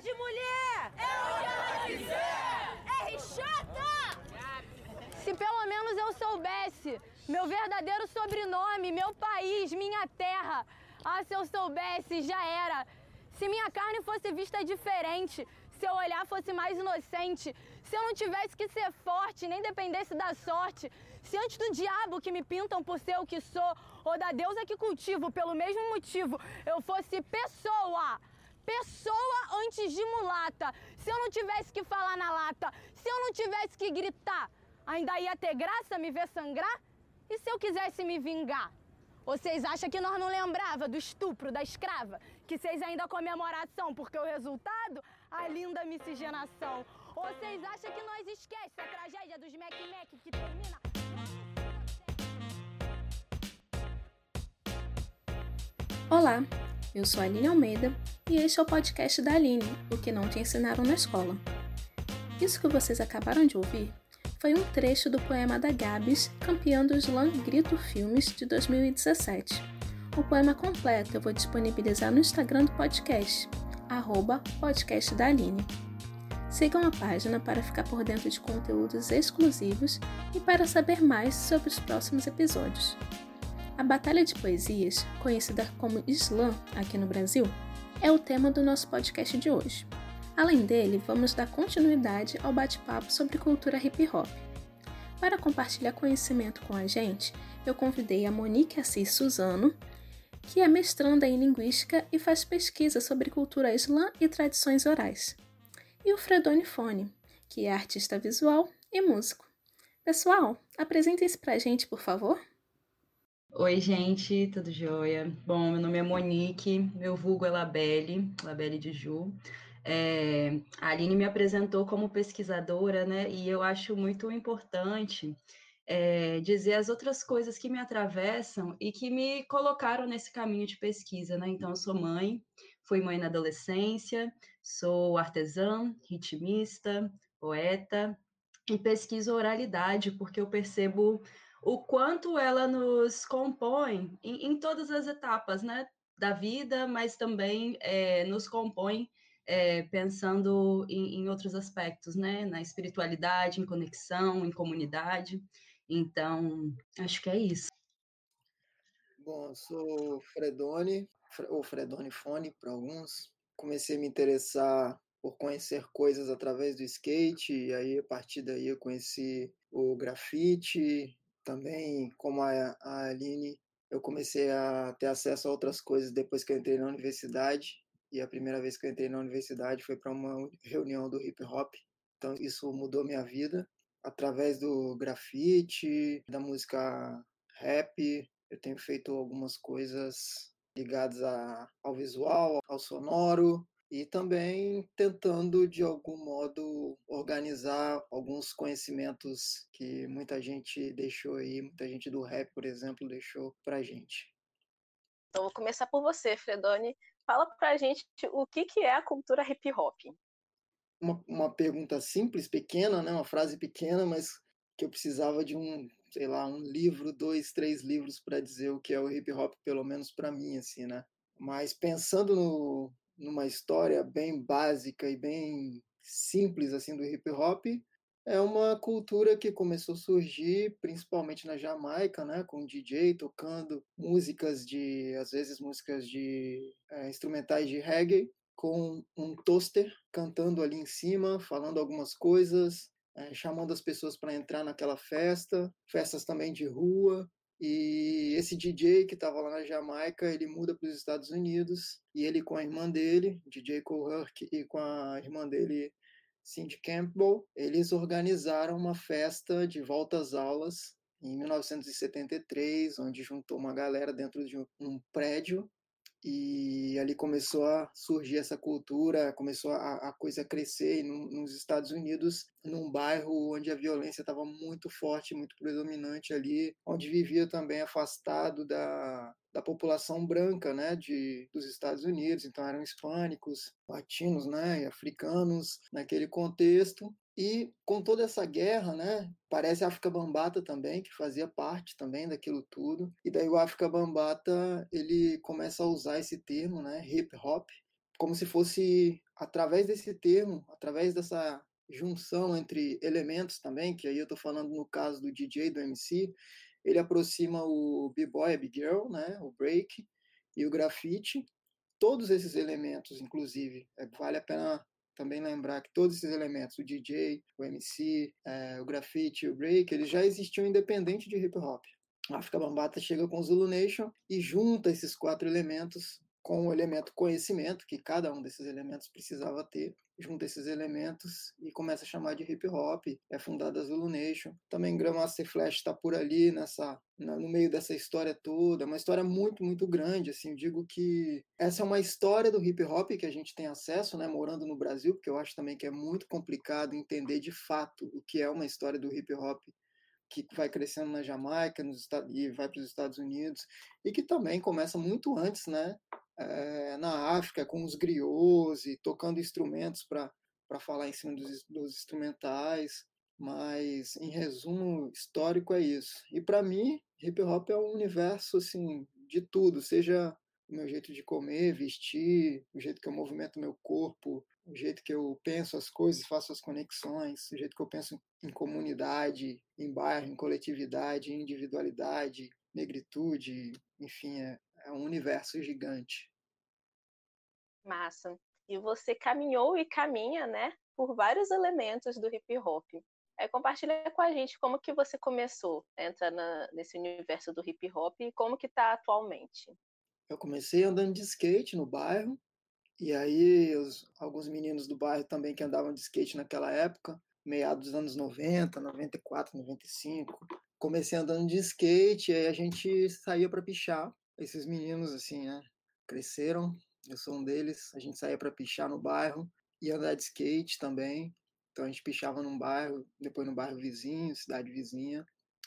de mulher! É o que ela quiser! Chata! Se pelo menos eu soubesse meu verdadeiro sobrenome, meu país, minha terra. Ah, se eu soubesse, já era. Se minha carne fosse vista diferente, se eu olhar fosse mais inocente, se eu não tivesse que ser forte, nem dependesse da sorte, se antes do diabo que me pintam por ser o que sou, ou da deusa que cultivo pelo mesmo motivo, eu fosse pessoa, pessoa antes de mulata, se eu não tivesse que falar na lata, se eu não tivesse que gritar, ainda ia ter graça me ver sangrar? E se eu quisesse me vingar? Vocês acham que nós não lembrava do estupro da escrava? Que vocês ainda comemoração porque o resultado? A linda miscigenação. Vocês acham que nós esquece a tragédia dos Mac Mac que termina... Olá, eu sou a Aline Almeida e este é o podcast da Aline, o que não te ensinaram na escola. Isso que vocês acabaram de ouvir foi um trecho do poema da Gabs, campeã do Slam Grito Filmes de 2017. O poema completo eu vou disponibilizar no Instagram do podcast, arroba podcast da Aline. Sigam a página para ficar por dentro de conteúdos exclusivos e para saber mais sobre os próximos episódios. A Batalha de Poesias, conhecida como Slam aqui no Brasil, é o tema do nosso podcast de hoje. Além dele, vamos dar continuidade ao bate-papo sobre cultura hip hop. Para compartilhar conhecimento com a gente, eu convidei a Monique Assis Suzano, que é mestranda em linguística e faz pesquisa sobre cultura islã e tradições orais, e o Fredone Fone, que é artista visual e músico. Pessoal, apresentem-se para a gente, por favor. Oi, gente, tudo jóia? Bom, meu nome é Monique, meu vulgo é Labelle, Labelle de Ju. É, a Aline me apresentou como pesquisadora, né? E eu acho muito importante é, dizer as outras coisas que me atravessam e que me colocaram nesse caminho de pesquisa, né? Então, eu sou mãe, fui mãe na adolescência, sou artesã, ritmista, poeta e pesquiso oralidade, porque eu percebo o quanto ela nos compõe em, em todas as etapas, né? Da vida, mas também é, nos compõe é, pensando em, em, outros aspectos, né? Na espiritualidade, em conexão, em comunidade. Então, acho que é isso. Bom, sou Fredone, ou Fredone Fone para alguns. Comecei a me interessar por conhecer coisas através do skate, e aí a partir daí eu conheci o grafite, também como a, a Aline, eu comecei a ter acesso a outras coisas depois que eu entrei na universidade, e a primeira vez que eu entrei na universidade foi para uma reunião do hip hop. Então isso mudou minha vida através do grafite, da música rap. Eu tenho feito algumas coisas ligadas a, ao visual, ao sonoro e também tentando de algum modo organizar alguns conhecimentos que muita gente deixou aí, muita gente do rap, por exemplo, deixou pra gente. Então vou começar por você, Fredoni. Fala pra gente o que, que é a cultura hip hop. Uma, uma pergunta simples, pequena, né? uma frase pequena, mas que eu precisava de um, sei lá, um livro, dois, três livros para dizer o que é o hip hop, pelo menos para mim, assim, né? Mas pensando no, numa história bem básica e bem simples assim do hip hop, é uma cultura que começou a surgir principalmente na Jamaica, né, com DJ tocando músicas de, às vezes músicas de é, instrumentais de reggae, com um toaster cantando ali em cima, falando algumas coisas, é, chamando as pessoas para entrar naquela festa, festas também de rua. E esse DJ que estava lá na Jamaica, ele muda para os Estados Unidos e ele com a irmã dele, DJ Herc, e com a irmã dele, Cindy Campbell, eles organizaram uma festa de volta às aulas em 1973, onde juntou uma galera dentro de um prédio e ali começou a surgir essa cultura, começou a, a coisa a crescer no, nos Estados Unidos, num bairro onde a violência estava muito forte, muito predominante ali, onde vivia também afastado da, da população branca, né, de, dos Estados Unidos, então eram hispânicos, latinos, né, e africanos naquele contexto, e com toda essa guerra, né, parece a África Bambata também, que fazia parte também daquilo tudo. E daí o África Bambata, ele começa a usar esse termo, né, hip hop, como se fosse através desse termo, através dessa junção entre elementos também, que aí eu estou falando no caso do DJ, do MC, ele aproxima o b-boy, a big girl, né, o break e o grafite. Todos esses elementos, inclusive, é, vale a pena também lembrar que todos esses elementos, o DJ, o MC, é, o grafite, o break, eles já existiam independente de hip hop. A África Bambata chega com o Zulu Nation e junta esses quatro elementos com o elemento conhecimento, que cada um desses elementos precisava ter, junta esses elementos e começa a chamar de hip hop, é fundada a Zulu Nation. Também Grandmaster Flash está por ali nessa no meio dessa história toda, uma história muito, muito grande, assim, digo que essa é uma história do hip hop que a gente tem acesso, né, morando no Brasil, porque eu acho também que é muito complicado entender de fato o que é uma história do hip hop que vai crescendo na Jamaica nos Estados, e vai para os Estados Unidos, e que também começa muito antes, né, é, na África, com os griots e tocando instrumentos para falar em cima dos, dos instrumentais. Mas, em resumo histórico, é isso. E para mim, hip hop é um universo assim, de tudo, seja o meu jeito de comer, vestir, o jeito que eu movimento meu corpo, o jeito que eu penso as coisas, faço as conexões, o jeito que eu penso em comunidade, em bairro, em coletividade, em individualidade, negritude, enfim, é, é um universo gigante. Massa. E você caminhou e caminha, né, por vários elementos do hip hop. É, compartilha com a gente como que você começou a entrar na, nesse universo do hip hop e como que está atualmente. Eu comecei andando de skate no bairro, e aí os, alguns meninos do bairro também que andavam de skate naquela época, meados dos anos 90, 94, 95, comecei andando de skate, e aí a gente saía para pichar esses meninos, assim, né? Cresceram, eu sou um deles. A gente saía para pichar no bairro e andar de skate também. Então a gente pichava num bairro, depois no bairro vizinho, cidade vizinha.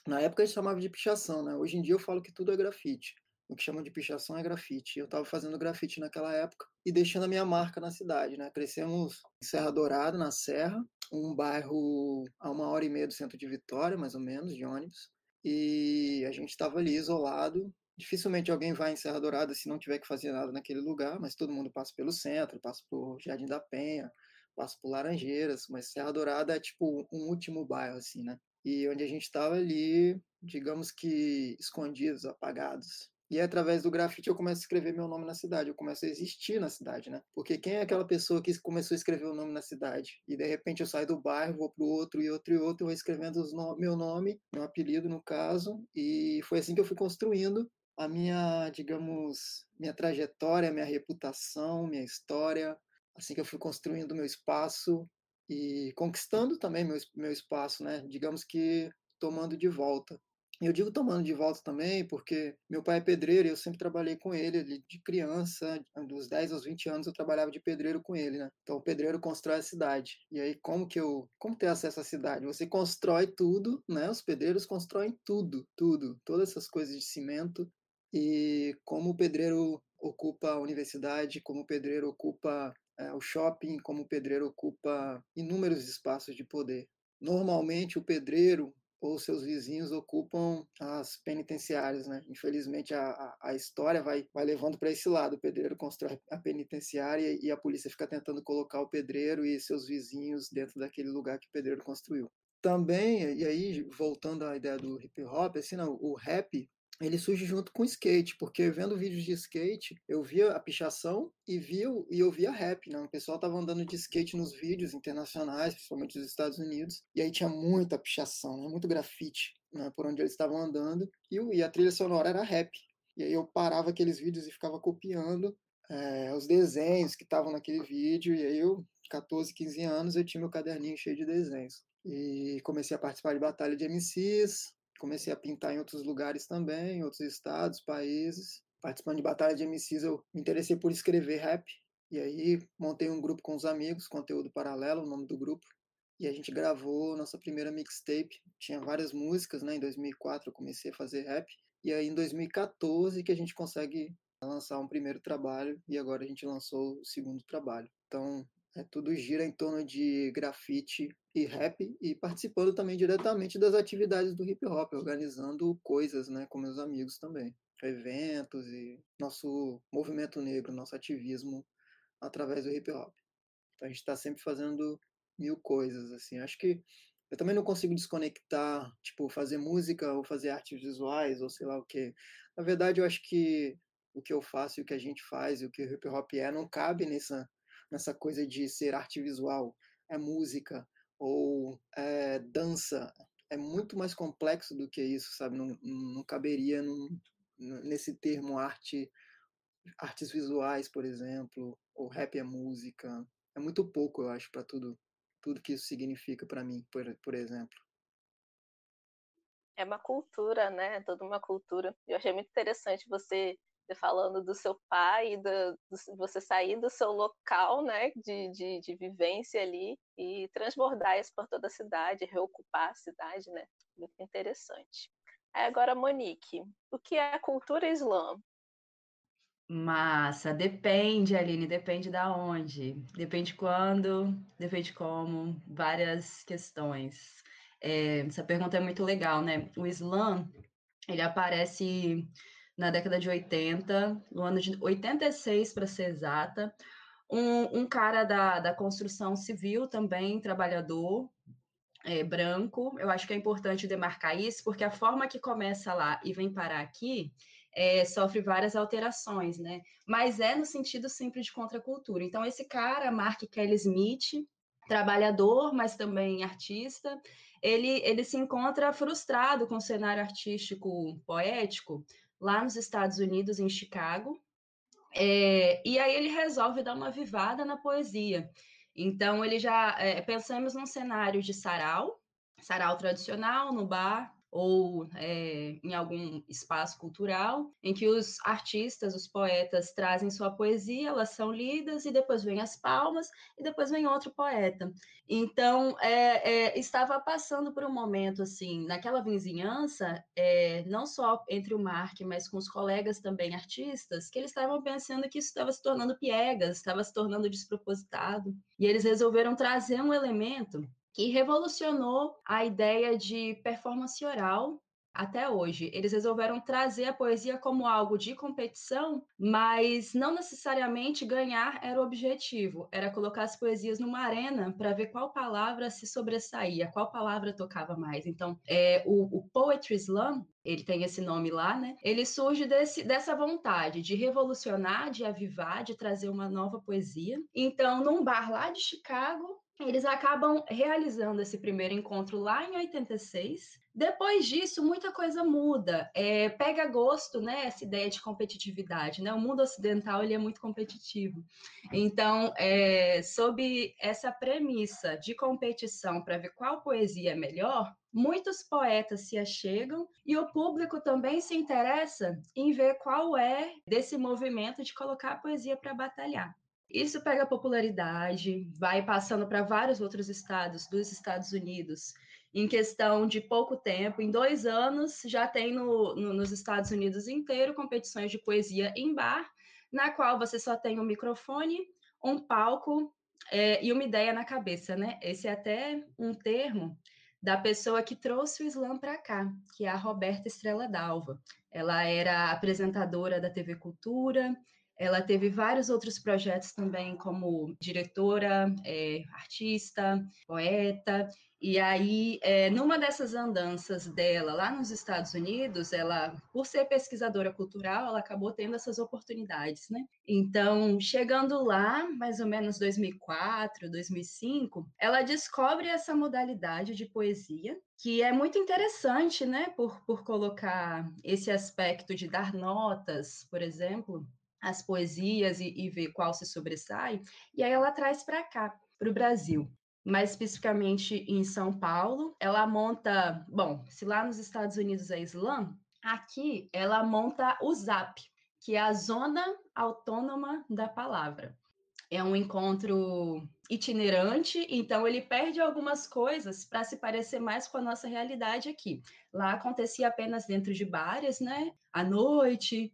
Na época a gente chamava de pichação, né? Hoje em dia eu falo que tudo é grafite. O que chamam de pichação é grafite. Eu estava fazendo grafite naquela época e deixando a minha marca na cidade, né? Crescemos em Serra Dourada, na Serra, um bairro a uma hora e meia do centro de Vitória, mais ou menos, de ônibus. E a gente estava ali isolado, Dificilmente alguém vai em Serra Dourada se não tiver que fazer nada naquele lugar, mas todo mundo passa pelo centro, passa por Jardim da Penha, passa por Laranjeiras, mas Serra Dourada é tipo um último bairro, assim, né? E onde a gente estava ali, digamos que escondidos, apagados. E através do grafite eu começo a escrever meu nome na cidade, eu começo a existir na cidade, né? Porque quem é aquela pessoa que começou a escrever o nome na cidade? E de repente eu saio do bairro, vou para o outro e outro e outro, vou escrevendo no... meu nome, meu apelido no caso, e foi assim que eu fui construindo a minha, digamos, minha trajetória, minha reputação, minha história, assim que eu fui construindo meu espaço e conquistando também meu, meu espaço, né? Digamos que tomando de volta. Eu digo tomando de volta também porque meu pai é pedreiro e eu sempre trabalhei com ele, ele de criança, dos 10 aos 20 anos eu trabalhava de pedreiro com ele, né? Então o pedreiro constrói a cidade. E aí como que eu, como ter acesso à cidade? Você constrói tudo, né? Os pedreiros constroem tudo, tudo, todas essas coisas de cimento, e como o pedreiro ocupa a universidade, como o pedreiro ocupa é, o shopping, como o pedreiro ocupa inúmeros espaços de poder. Normalmente, o pedreiro ou seus vizinhos ocupam as penitenciárias, né? Infelizmente, a, a, história vai, vai levando para esse lado. O pedreiro constrói a penitenciária e a polícia fica tentando colocar o pedreiro e seus vizinhos dentro daquele lugar que o pedreiro construiu. Também, e aí, voltando à ideia do hip hop, assim, não, o rap ele surge junto com o skate, porque vendo vídeos de skate, eu via a pichação e via e eu via rap, né? O pessoal tava andando de skate nos vídeos internacionais, principalmente dos Estados Unidos, e aí tinha muita pichação, né? muito grafite, né? por onde eles estavam andando, e, e, a trilha sonora era rap. E aí eu parava aqueles vídeos e ficava copiando é, os desenhos que estavam naquele vídeo, e aí eu, 14, 15 anos, eu tinha meu caderninho cheio de desenhos. E comecei a participar de batalha de MCs, comecei a pintar em outros lugares também, em outros estados, países. Participando de batalha de MCs, eu me interessei por escrever rap. E aí montei um grupo com os amigos, conteúdo paralelo, o nome do grupo. E a gente gravou nossa primeira mixtape. Tinha várias músicas, né? Em 2004 eu comecei a fazer rap. E aí em 2014 que a gente consegue lançar um primeiro trabalho e agora a gente lançou o segundo trabalho. Então, é, tudo gira em torno de grafite e rap e participando também diretamente das atividades do hip hop, organizando coisas né, com meus amigos também, eventos e nosso movimento negro, nosso ativismo através do hip hop. Então a gente está sempre fazendo mil coisas, assim. Acho que eu também não consigo desconectar, tipo, fazer música ou fazer artes visuais ou sei lá o quê. Na verdade, eu acho que o que eu faço e o que a gente faz e o que o hip hop é não cabe nessa nessa coisa de ser arte visual, é música ou é dança, é muito mais complexo do que isso, sabe? Não, não caberia num, nesse termo arte, artes visuais, por exemplo, ou rap é música. É muito pouco, eu acho, para tudo, tudo que isso significa para mim, por, por exemplo. É uma cultura, né? Toda uma cultura. Eu achei muito interessante você falando do seu pai, do, do, você sair do seu local né, de, de, de, vivência ali e transbordar isso por toda a cidade, reocupar a cidade, né? Muito interessante. Aí agora, Monique, o que é a cultura islã? Massa, depende, Aline, depende da onde, depende quando, depende como, várias questões. É, essa pergunta é muito legal, né? O Islã, ele aparece na década de 80, no ano de 86, para ser exata. Um, um cara da, da construção civil também, trabalhador, é, branco. Eu acho que é importante demarcar isso, porque a forma que começa lá e vem parar aqui é, sofre várias alterações, né? Mas é no sentido sempre de contracultura. Então, esse cara, Mark Kelly Smith, trabalhador, mas também artista, ele, ele se encontra frustrado com o cenário artístico poético lá nos Estados Unidos, em Chicago. É, e aí ele resolve dar uma avivada na poesia. Então ele já é, pensamos num cenário de sarau, sarau tradicional no bar, ou é, em algum espaço cultural, em que os artistas, os poetas trazem sua poesia, elas são lidas, e depois vem as palmas, e depois vem outro poeta. Então, é, é, estava passando por um momento, assim, naquela vizinhança, não só entre o Mark, mas com os colegas também artistas, que eles estavam pensando que isso estava se tornando piegas, estava se tornando despropositado, e eles resolveram trazer um elemento que revolucionou a ideia de performance oral até hoje. Eles resolveram trazer a poesia como algo de competição, mas não necessariamente ganhar era o objetivo, era colocar as poesias numa arena para ver qual palavra se sobressaía, qual palavra tocava mais. Então, é, o, o Poetry Slam, ele tem esse nome lá, né? Ele surge desse, dessa vontade de revolucionar, de avivar, de trazer uma nova poesia. Então, num bar lá de Chicago, eles acabam realizando esse primeiro encontro lá em 86. Depois disso, muita coisa muda. É, pega gosto, né? Essa ideia de competitividade, né? O mundo ocidental ele é muito competitivo. Então, é, sob essa premissa de competição para ver qual poesia é melhor, muitos poetas se achegam e o público também se interessa em ver qual é desse movimento de colocar a poesia para batalhar. Isso pega popularidade, vai passando para vários outros estados dos Estados Unidos. Em questão de pouco tempo, em dois anos, já tem no, no, nos Estados Unidos inteiro competições de poesia em bar, na qual você só tem um microfone, um palco é, e uma ideia na cabeça, né? Esse é até um termo da pessoa que trouxe o slam para cá, que é a Roberta Estrela Dalva. Ela era apresentadora da TV Cultura, ela teve vários outros projetos também, como diretora, é, artista, poeta. E aí, é, numa dessas andanças dela lá nos Estados Unidos, ela, por ser pesquisadora cultural, ela acabou tendo essas oportunidades, né? Então, chegando lá, mais ou menos 2004, 2005, ela descobre essa modalidade de poesia, que é muito interessante, né? Por, por colocar esse aspecto de dar notas, por exemplo, as poesias e, e ver qual se sobressai, e aí ela traz para cá, para o Brasil. Mais especificamente em São Paulo, ela monta, bom, se lá nos Estados Unidos é Islã, aqui ela monta o ZAP, que é a Zona Autônoma da Palavra. É um encontro itinerante, então ele perde algumas coisas para se parecer mais com a nossa realidade aqui. Lá acontecia apenas dentro de bares, né? À noite,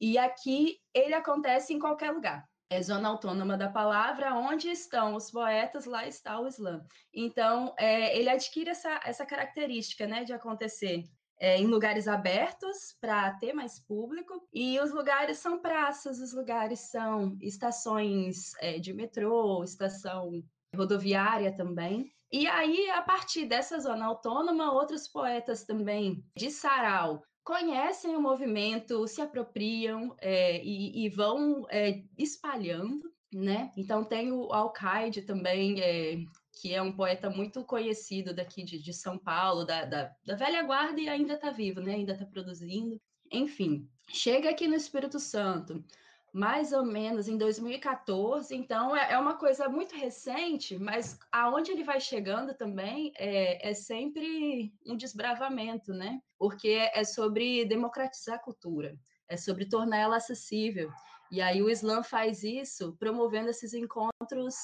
e aqui ele acontece em qualquer lugar. É zona autônoma da palavra, onde estão os poetas, lá está o Islã. Então, é, ele adquire essa, essa característica né, de acontecer é, em lugares abertos para ter mais público. E os lugares são praças, os lugares são estações é, de metrô, estação rodoviária também. E aí, a partir dessa zona autônoma, outros poetas também de Sarau conhecem o movimento, se apropriam é, e, e, vão é, espalhando, né? Então tem o Alcaide também, é, que é um poeta muito conhecido daqui de, de São Paulo, da, da, da, velha guarda e ainda está vivo, né? Ainda está produzindo. Enfim, chega aqui no Espírito Santo, mais ou menos em 2014, então é, é, uma coisa muito recente, mas aonde ele vai chegando também é, é sempre um desbravamento, né? Porque é sobre democratizar a cultura, é sobre tornar ela acessível. E aí o Islã faz isso promovendo esses encontros.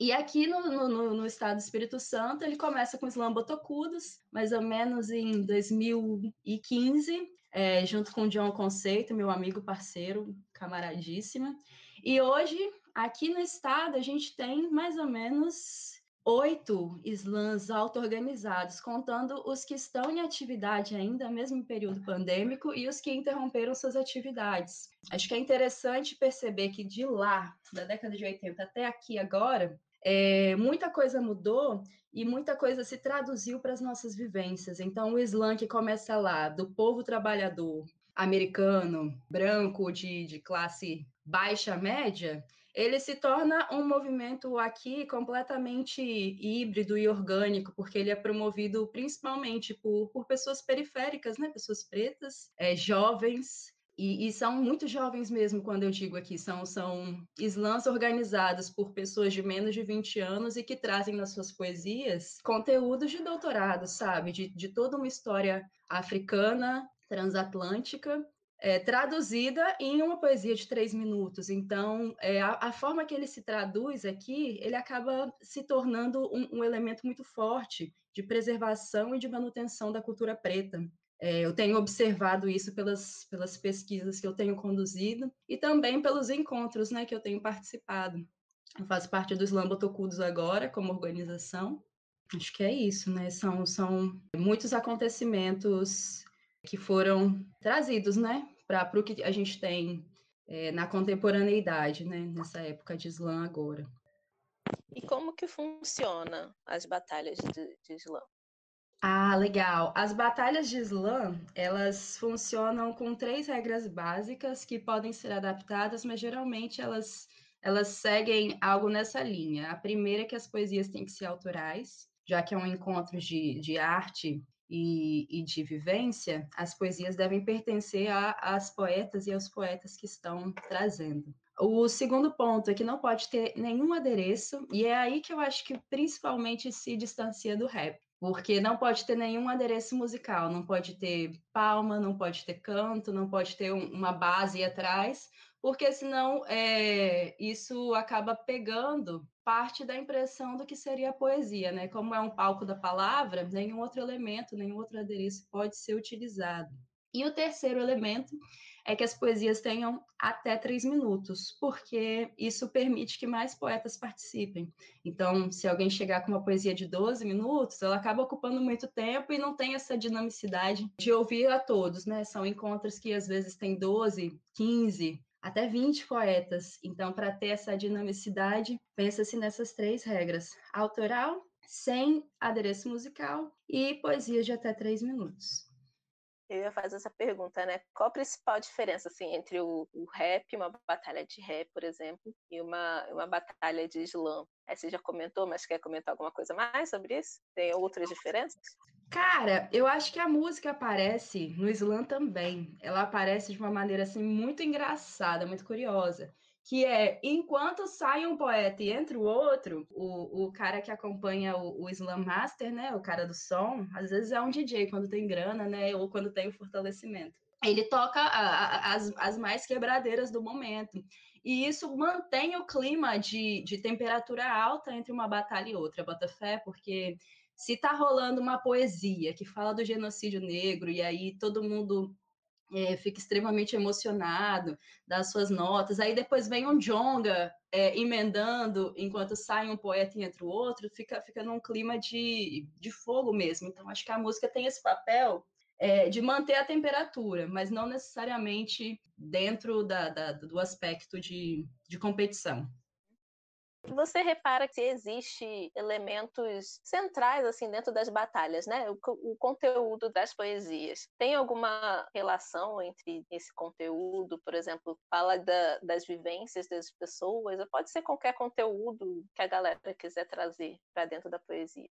E aqui no, no, no estado do Espírito Santo, ele começa com Islã Botocudos, mais ou menos em 2015, é, junto com o John Conceito, meu amigo parceiro, camaradíssima. E hoje, aqui no estado, a gente tem mais ou menos oito slams auto-organizados, contando os que estão em atividade ainda, mesmo em período pandêmico, e os que interromperam suas atividades. Acho que é interessante perceber que de lá, da década de 80 até aqui agora, é, muita coisa mudou e muita coisa se traduziu para as nossas vivências. Então, o Islã que começa lá, do povo trabalhador americano, branco, de, de classe baixa média, ele se torna um movimento aqui completamente híbrido e orgânico, porque ele é promovido principalmente por, por pessoas periféricas, né? pessoas pretas, é, jovens, e, e, são muito jovens mesmo, quando eu digo aqui, são, são slams organizados por pessoas de menos de 20 anos e que trazem nas suas poesias conteúdos de doutorado, sabe? De, de toda uma história africana, transatlântica, é, traduzida em uma poesia de três minutos. Então, é, a, a, forma que ele se traduz aqui, ele acaba se tornando um, um elemento muito forte de preservação e de manutenção da cultura preta. É, eu tenho observado isso pelas, pelas pesquisas que eu tenho conduzido e também pelos encontros né, que eu tenho participado. Eu faço parte do Slam Botocudos agora, como organização. Acho que é isso, né? São, são muitos acontecimentos que foram trazidos né, para o que a gente tem é, na contemporaneidade, né, nessa época de Slam agora. E como que funciona as batalhas de, de Islã? Ah, legal. As batalhas de slam, elas funcionam com três regras básicas que podem ser adaptadas, mas geralmente elas, elas seguem algo nessa linha. A primeira é que as poesias têm que ser autorais, já que é um encontro de, de arte e, e de vivência, as poesias devem pertencer às poetas e aos poetas que estão trazendo. O segundo ponto é que não pode ter nenhum adereço, e é aí que eu acho que principalmente se distancia do rap porque não pode ter nenhum adereço musical, não pode ter palma, não pode ter canto, não pode ter um, uma base atrás, porque senão é, isso acaba pegando parte da impressão do que seria a poesia, né? Como é um palco da palavra, nenhum outro elemento, nenhum outro adereço pode ser utilizado. E o terceiro elemento é que as poesias tenham até três minutos, porque isso permite que mais poetas participem. Então, se alguém chegar com uma poesia de 12 minutos, ela acaba ocupando muito tempo e não tem essa dinamicidade de ouvir a todos, né? São encontros que às vezes tem 12, 15, até 20 poetas. Então, para ter essa dinamicidade, pensa-se nessas três regras: autoral, sem adereço musical e poesia de até três minutos. Eu ia fazer essa pergunta, né? Qual a principal diferença assim, entre o, o rap, uma batalha de rap, por exemplo, e uma, uma batalha de slam? Aí você já comentou, mas quer comentar alguma coisa mais sobre isso? Tem outras diferenças? Cara, eu acho que a música aparece no slam também. Ela aparece de uma maneira assim muito engraçada, muito curiosa que é enquanto sai um poeta e entra o outro, o, o cara que acompanha o, o Slam Master, né, o cara do som, às vezes é um DJ quando tem grana, né, ou quando tem o fortalecimento. Ele toca a, a, as, as mais quebradeiras do momento. E isso mantém o clima de, de temperatura alta entre uma batalha e outra, Botafé, porque se tá rolando uma poesia que fala do genocídio negro e aí todo mundo é, fica extremamente emocionado das suas notas. Aí depois vem um jonga é, emendando enquanto sai um poeta e entra o outro, fica, fica num clima de, de fogo mesmo. Então acho que a música tem esse papel é, de manter a temperatura, mas não necessariamente dentro da, da, do aspecto de, de competição. Você repara que existe elementos centrais assim dentro das batalhas, né? O, o, conteúdo das poesias tem alguma relação entre esse conteúdo, por exemplo, fala da, das vivências das pessoas, ou pode ser qualquer conteúdo que a galera quiser trazer para dentro da poesia.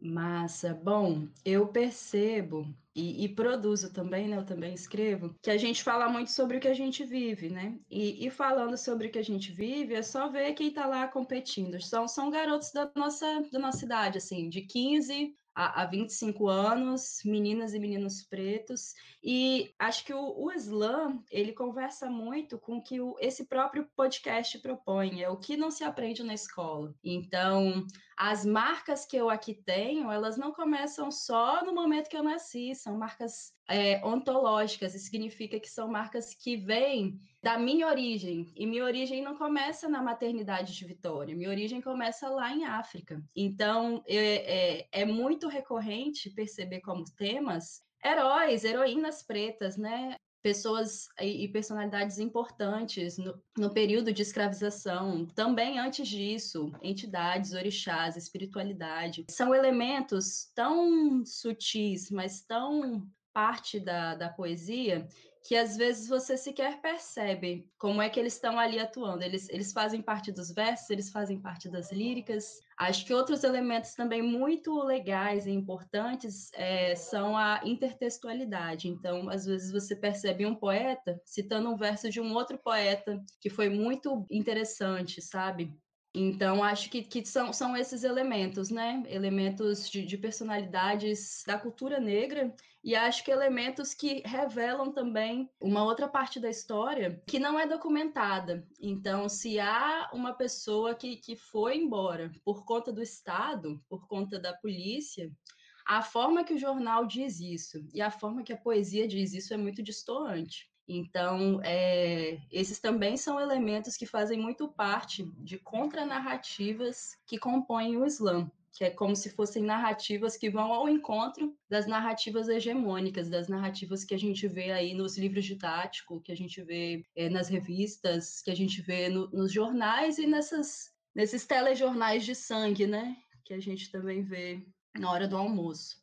Massa. Bom, eu percebo e, e, produzo também, né? Eu também escrevo, que a gente fala muito sobre o que a gente vive, né? E, e falando sobre o que a gente vive, é só ver quem está lá competindo. São, são garotos da nossa, da nossa idade, assim, de 15 há, 25 anos, meninas e meninos pretos, e acho que o, o slam, ele conversa muito com o que o, esse próprio podcast propõe, é o que não se aprende na escola. Então, as marcas que eu aqui tenho, elas não começam só no momento que eu nasci, são marcas é, ontológicas, isso significa que são marcas que vêm da minha origem, e minha origem não começa na maternidade de Vitória, minha origem começa lá em África. Então, é, é, é muito recorrente perceber como temas heróis, heroínas pretas, né? Pessoas e personalidades importantes no, no, período de escravização, também antes disso, entidades, orixás, espiritualidade, são elementos tão sutis, mas tão parte da, da poesia que às vezes você sequer percebe como é que eles estão ali atuando. Eles, eles fazem parte dos versos, eles fazem parte das líricas. Acho que outros elementos também muito legais e importantes é, são a intertextualidade. Então, às vezes você percebe um poeta citando um verso de um outro poeta que foi muito interessante, sabe? Então, acho que, que são, são esses elementos, né? Elementos de, de, personalidades da cultura negra, e acho que elementos que revelam também uma outra parte da história que não é documentada. Então, se há uma pessoa que, que foi embora por conta do Estado, por conta da polícia, a forma que o jornal diz isso e a forma que a poesia diz isso é muito distoante. Então, é, esses também são elementos que fazem muito parte de contranarrativas que compõem o Islã, que é como se fossem narrativas que vão ao encontro das narrativas hegemônicas, das narrativas que a gente vê aí nos livros didáticos, que a gente vê é, nas revistas, que a gente vê no, nos jornais e nessas, nesses telejornais de sangue, né? Que a gente também vê na hora do almoço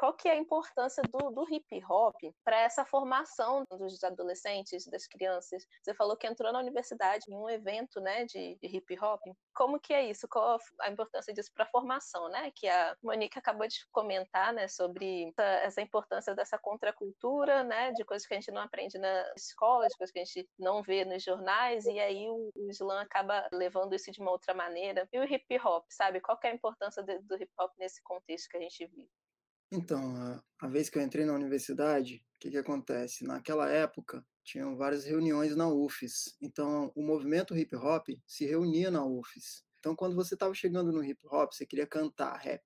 qual que é a importância do, do hip hop para essa formação dos adolescentes, das crianças? Você falou que entrou na universidade em um evento, né, de, de hip hop. Como que é isso? Qual a importância disso para a formação, né? Que a Monique acabou de comentar, né, sobre essa, essa importância dessa contracultura, né, de coisas que a gente não aprende na escola, de coisas que a gente não vê nos jornais, e aí o, o slam acaba levando isso de uma outra maneira. E o hip hop, sabe? Qual que é a importância de, do hip hop nesse contexto que a gente vive? Então, a, a vez que eu entrei na universidade, o que, que acontece? Naquela época, tinham várias reuniões na UFES. Então, o movimento hip hop se reunia na UFES. Então, quando você estava chegando no hip hop, você queria cantar rap,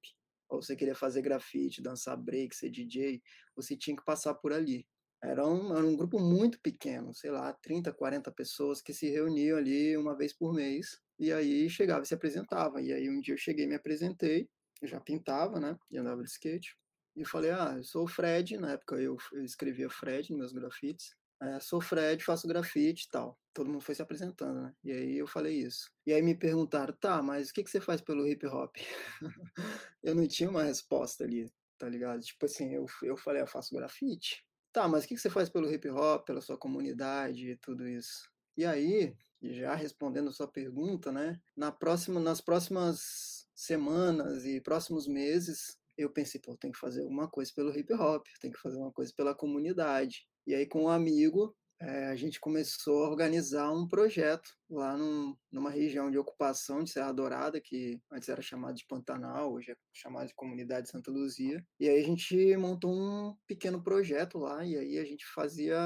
ou você queria fazer grafite, dançar break, ser DJ, você tinha que passar por ali. Era um, era um grupo muito pequeno, sei lá, 30, 40 pessoas que se reuniam ali uma vez por mês, e aí chegava e se apresentava. E aí um dia eu cheguei me apresentei, eu já pintava, né, e andava de skate, e falei, ah, eu sou o Fred, na época eu, eu escrevia Fred nos meus grafites. É, sou Fred, faço grafite e tal. Todo mundo foi se apresentando, né? E aí eu falei isso. E aí me perguntaram, tá, mas o que, que você faz pelo hip hop? eu não tinha uma resposta ali, tá ligado? Tipo assim, eu, eu falei, eu faço grafite. Tá, mas o que, que você faz pelo hip hop, pela sua comunidade e tudo isso? E aí, já respondendo a sua pergunta, né? Na próxima, nas próximas semanas e próximos meses, eu pensei, pô, tem que fazer alguma coisa pelo hip hop, tem que fazer uma coisa pela comunidade. E aí, com um amigo, é, a gente começou a organizar um projeto lá num, numa região de ocupação de Serra Dourada, que antes era chamado de Pantanal, hoje é chamado de Comunidade Santa Luzia. E aí a gente montou um pequeno projeto lá, e aí a gente fazia,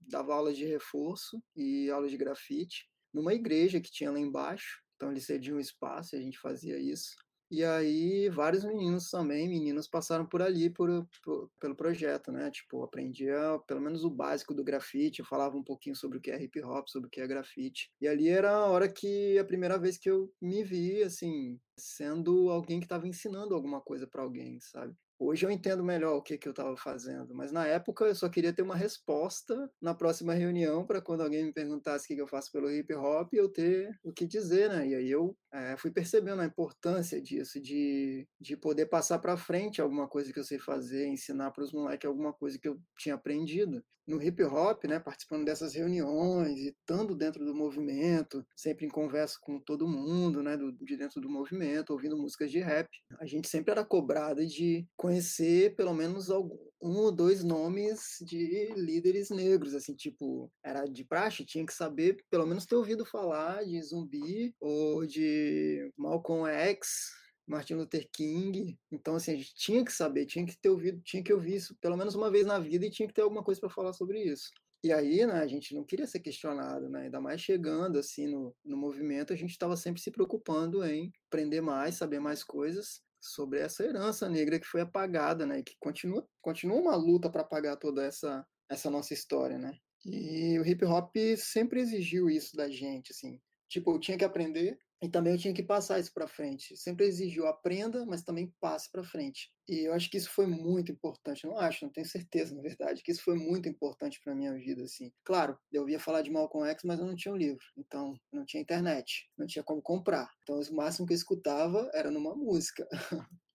dava aulas de reforço e aulas de grafite numa igreja que tinha lá embaixo. Então eles cediam um espaço e a gente fazia isso. E aí vários meninos também, meninas passaram por ali por, por, pelo projeto, né? Tipo, aprendia pelo menos o básico do grafite, eu falava um pouquinho sobre o que é hip hop, sobre o que é grafite. E ali era a hora que a primeira vez que eu me vi assim, sendo alguém que estava ensinando alguma coisa para alguém, sabe? Hoje eu entendo melhor o que, que eu estava fazendo, mas na época eu só queria ter uma resposta na próxima reunião para quando alguém me perguntasse o que, que eu faço pelo hip hop, eu ter o que dizer, né? E aí eu é, fui percebendo a importância disso, de, de poder passar para frente alguma coisa que eu sei fazer, ensinar para os moleques alguma coisa que eu tinha aprendido no hip hop, né, participando dessas reuniões e estando dentro do movimento, sempre em conversa com todo mundo, né, do, de dentro do movimento, ouvindo músicas de rap, a gente sempre era cobrado de conhecer pelo menos algum, um ou dois nomes de líderes negros, assim, tipo, era de praxe, tinha que saber, pelo menos ter ouvido falar de Zumbi ou de Malcolm X, Martin Luther King. Então, assim, a gente tinha que saber, tinha que ter ouvido, tinha que ouvir isso pelo menos uma vez na vida e tinha que ter alguma coisa para falar sobre isso. E aí, né, a gente não queria ser questionado, né? Ainda mais chegando assim no, no movimento, a gente estava sempre se preocupando em aprender mais, saber mais coisas sobre essa herança negra que foi apagada, né? E que continua, continua uma luta para apagar toda essa essa nossa história, né? E o hip hop sempre exigiu isso da gente, assim. Tipo, eu tinha que aprender, e também eu tinha que passar isso para frente. Sempre exigiu aprenda, mas também passe para frente. E eu acho que isso foi muito importante. Não acho, não tenho certeza, na verdade, que isso foi muito importante para minha vida assim. Claro, eu ouvia falar de Malcolm X, mas eu não tinha um livro. Então, não tinha internet, não tinha como comprar. Então, o máximo que eu escutava era numa música.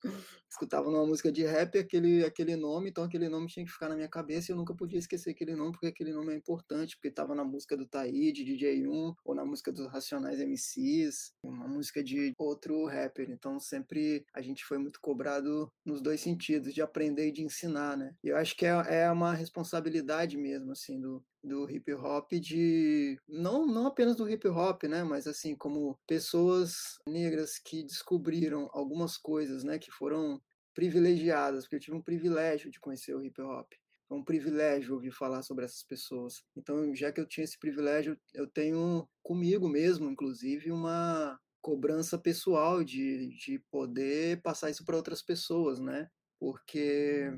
escutava numa música de rap aquele, aquele nome, então aquele nome tinha que ficar na minha cabeça e eu nunca podia esquecer aquele nome, porque aquele nome é importante, porque estava na música do Taíde, DJ1, ou na música dos Racionais MCs, uma música de outro rapper. Então sempre a gente foi muito cobrado nos dois sentidos, de aprender e de ensinar, né? E eu acho que é, é uma responsabilidade mesmo, assim, do, do hip hop de não não apenas do hip hop, né, mas assim como pessoas negras que descobriram algumas coisas, né, que foram privilegiadas, porque eu tive um privilégio de conhecer o hip hop. Foi um privilégio ouvir falar sobre essas pessoas. Então, já que eu tinha esse privilégio, eu tenho comigo mesmo, inclusive, uma cobrança pessoal de, de poder passar isso para outras pessoas, né? Porque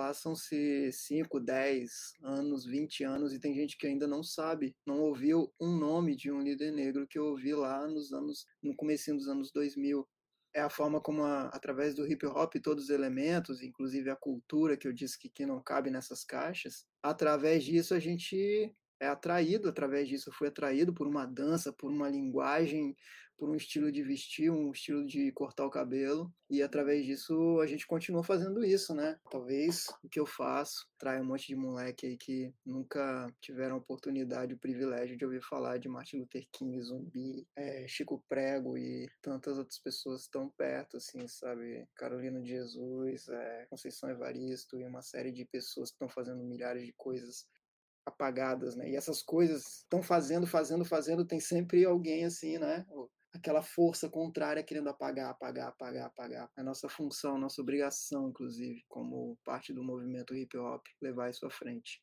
passam-se 5, 10 anos, 20 anos e tem gente que ainda não sabe, não ouviu um nome de um líder negro que eu ouvi lá nos anos, no começo dos anos 2000. É a forma como, a, através do hip hop, todos os elementos, inclusive a cultura que eu disse que, que não cabe nessas caixas, através disso a gente é atraído, através disso eu fui atraído por uma dança, por uma linguagem, por um estilo de vestir, um estilo de cortar o cabelo, e através disso a gente continua fazendo isso, né? Talvez o que eu faço traia um monte de moleque aí que nunca tiveram oportunidade, o privilégio de ouvir falar de Martin Luther King, Zumbi, é, Chico Prego e tantas outras pessoas tão perto, assim, sabe? Carolina de Jesus, é, Conceição Evaristo e uma série de pessoas que estão fazendo milhares de coisas apagadas, né? E essas coisas estão fazendo, fazendo, fazendo, tem sempre alguém assim, né? Aquela força contrária querendo apagar, apagar, apagar, apagar. É nossa função, nossa obrigação, inclusive, como parte do movimento hip hop, levar isso à frente.